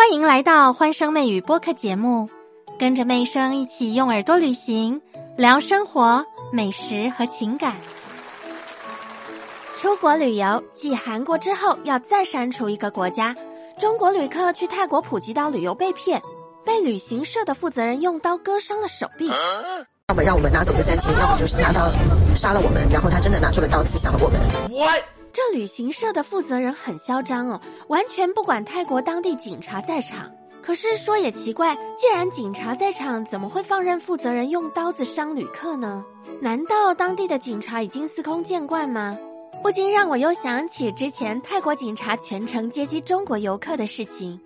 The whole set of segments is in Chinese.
欢迎来到欢声妹语播客节目，跟着妹声一起用耳朵旅行，聊生活、美食和情感。出国旅游，继韩国之后，要再删除一个国家。中国旅客去泰国普吉岛旅游被骗，被旅行社的负责人用刀割伤了手臂。要么让我们拿走这三千，要么就是拿刀杀了我们。然后他真的拿出了刀刺向了我们。这旅行社的负责人很嚣张哦，完全不管泰国当地警察在场。可是说也奇怪，既然警察在场，怎么会放任负责人用刀子伤旅客呢？难道当地的警察已经司空见惯吗？不禁让我又想起之前泰国警察全程接机中国游客的事情。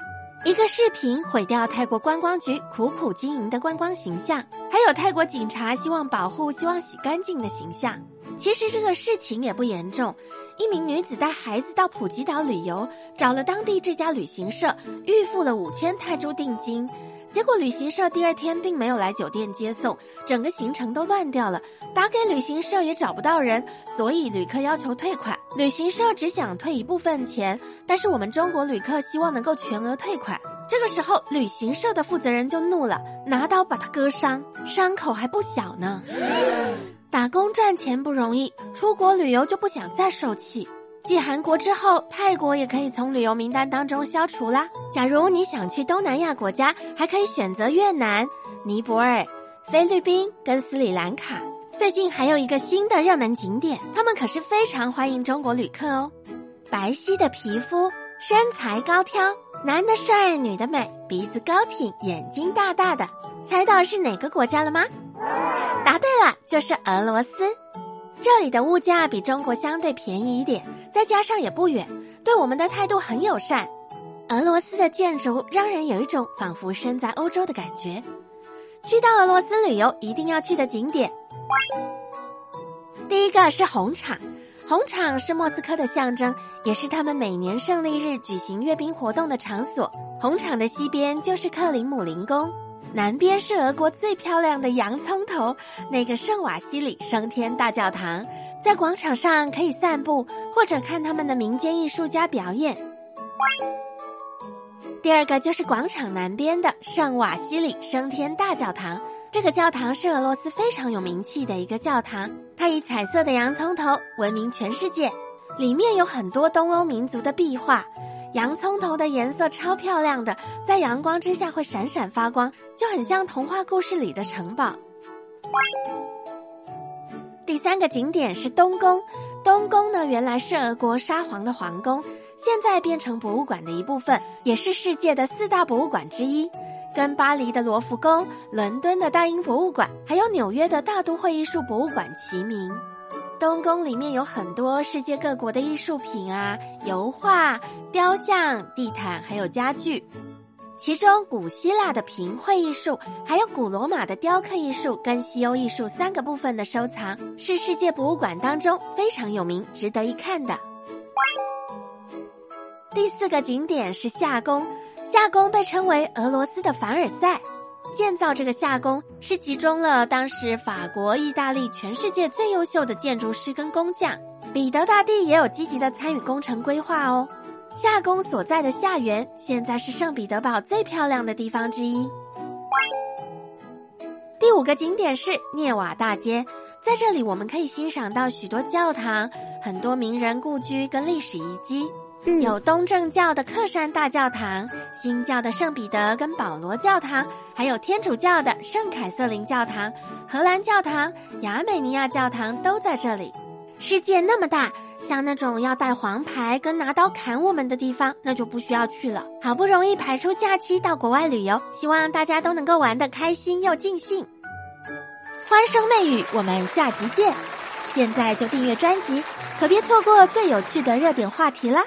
一个视频毁掉泰国观光局苦苦经营的观光形象，还有泰国警察希望保护、希望洗干净的形象。其实这个事情也不严重。一名女子带孩子到普吉岛旅游，找了当地这家旅行社，预付了五千泰铢定金。结果旅行社第二天并没有来酒店接送，整个行程都乱掉了。打给旅行社也找不到人，所以旅客要求退款。旅行社只想退一部分钱，但是我们中国旅客希望能够全额退款。这个时候，旅行社的负责人就怒了，拿刀把他割伤，伤口还不小呢。打工赚钱不容易，出国旅游就不想再受气。继韩国之后，泰国也可以从旅游名单当中消除啦。假如你想去东南亚国家，还可以选择越南、尼泊尔、菲律宾跟斯里兰卡。最近还有一个新的热门景点，他们可是非常欢迎中国旅客哦。白皙的皮肤，身材高挑，男的帅，女的美，鼻子高挺，眼睛大大的，猜到是哪个国家了吗？答对了，就是俄罗斯。这里的物价比中国相对便宜一点，再加上也不远，对我们的态度很友善。俄罗斯的建筑让人有一种仿佛身在欧洲的感觉。去到俄罗斯旅游一定要去的景点，第一个是红场。红场是莫斯科的象征，也是他们每年胜利日举行阅兵活动的场所。红场的西边就是克林姆林宫。南边是俄国最漂亮的洋葱头，那个圣瓦西里升天大教堂，在广场上可以散步或者看他们的民间艺术家表演。第二个就是广场南边的圣瓦西里升天大教堂，这个教堂是俄罗斯非常有名气的一个教堂，它以彩色的洋葱头闻名全世界，里面有很多东欧民族的壁画。洋葱头的颜色超漂亮的，在阳光之下会闪闪发光，就很像童话故事里的城堡。第三个景点是东宫，东宫呢原来是俄国沙皇的皇宫，现在变成博物馆的一部分，也是世界的四大博物馆之一，跟巴黎的罗浮宫、伦敦的大英博物馆，还有纽约的大都会艺术博物馆齐名。东宫里面有很多世界各国的艺术品啊，油画、雕像、地毯，还有家具。其中，古希腊的平绘艺术，还有古罗马的雕刻艺术跟西欧艺术三个部分的收藏，是世界博物馆当中非常有名、值得一看的。第四个景点是夏宫，夏宫被称为俄罗斯的凡尔赛。建造这个夏宫是集中了当时法国、意大利全世界最优秀的建筑师跟工匠，彼得大帝也有积极的参与工程规划哦。夏宫所在的夏园现在是圣彼得堡最漂亮的地方之一。第五个景点是涅瓦大街，在这里我们可以欣赏到许多教堂、很多名人故居跟历史遗迹。有东正教的克山大教堂、新教的圣彼得跟保罗教堂，还有天主教的圣凯瑟琳教堂、荷兰教堂、亚美尼亚教堂都在这里。世界那么大，像那种要带黄牌跟拿刀砍我们的地方，那就不需要去了。好不容易排出假期到国外旅游，希望大家都能够玩得开心又尽兴。欢声媚语，我们下集见！现在就订阅专辑，可别错过最有趣的热点话题了。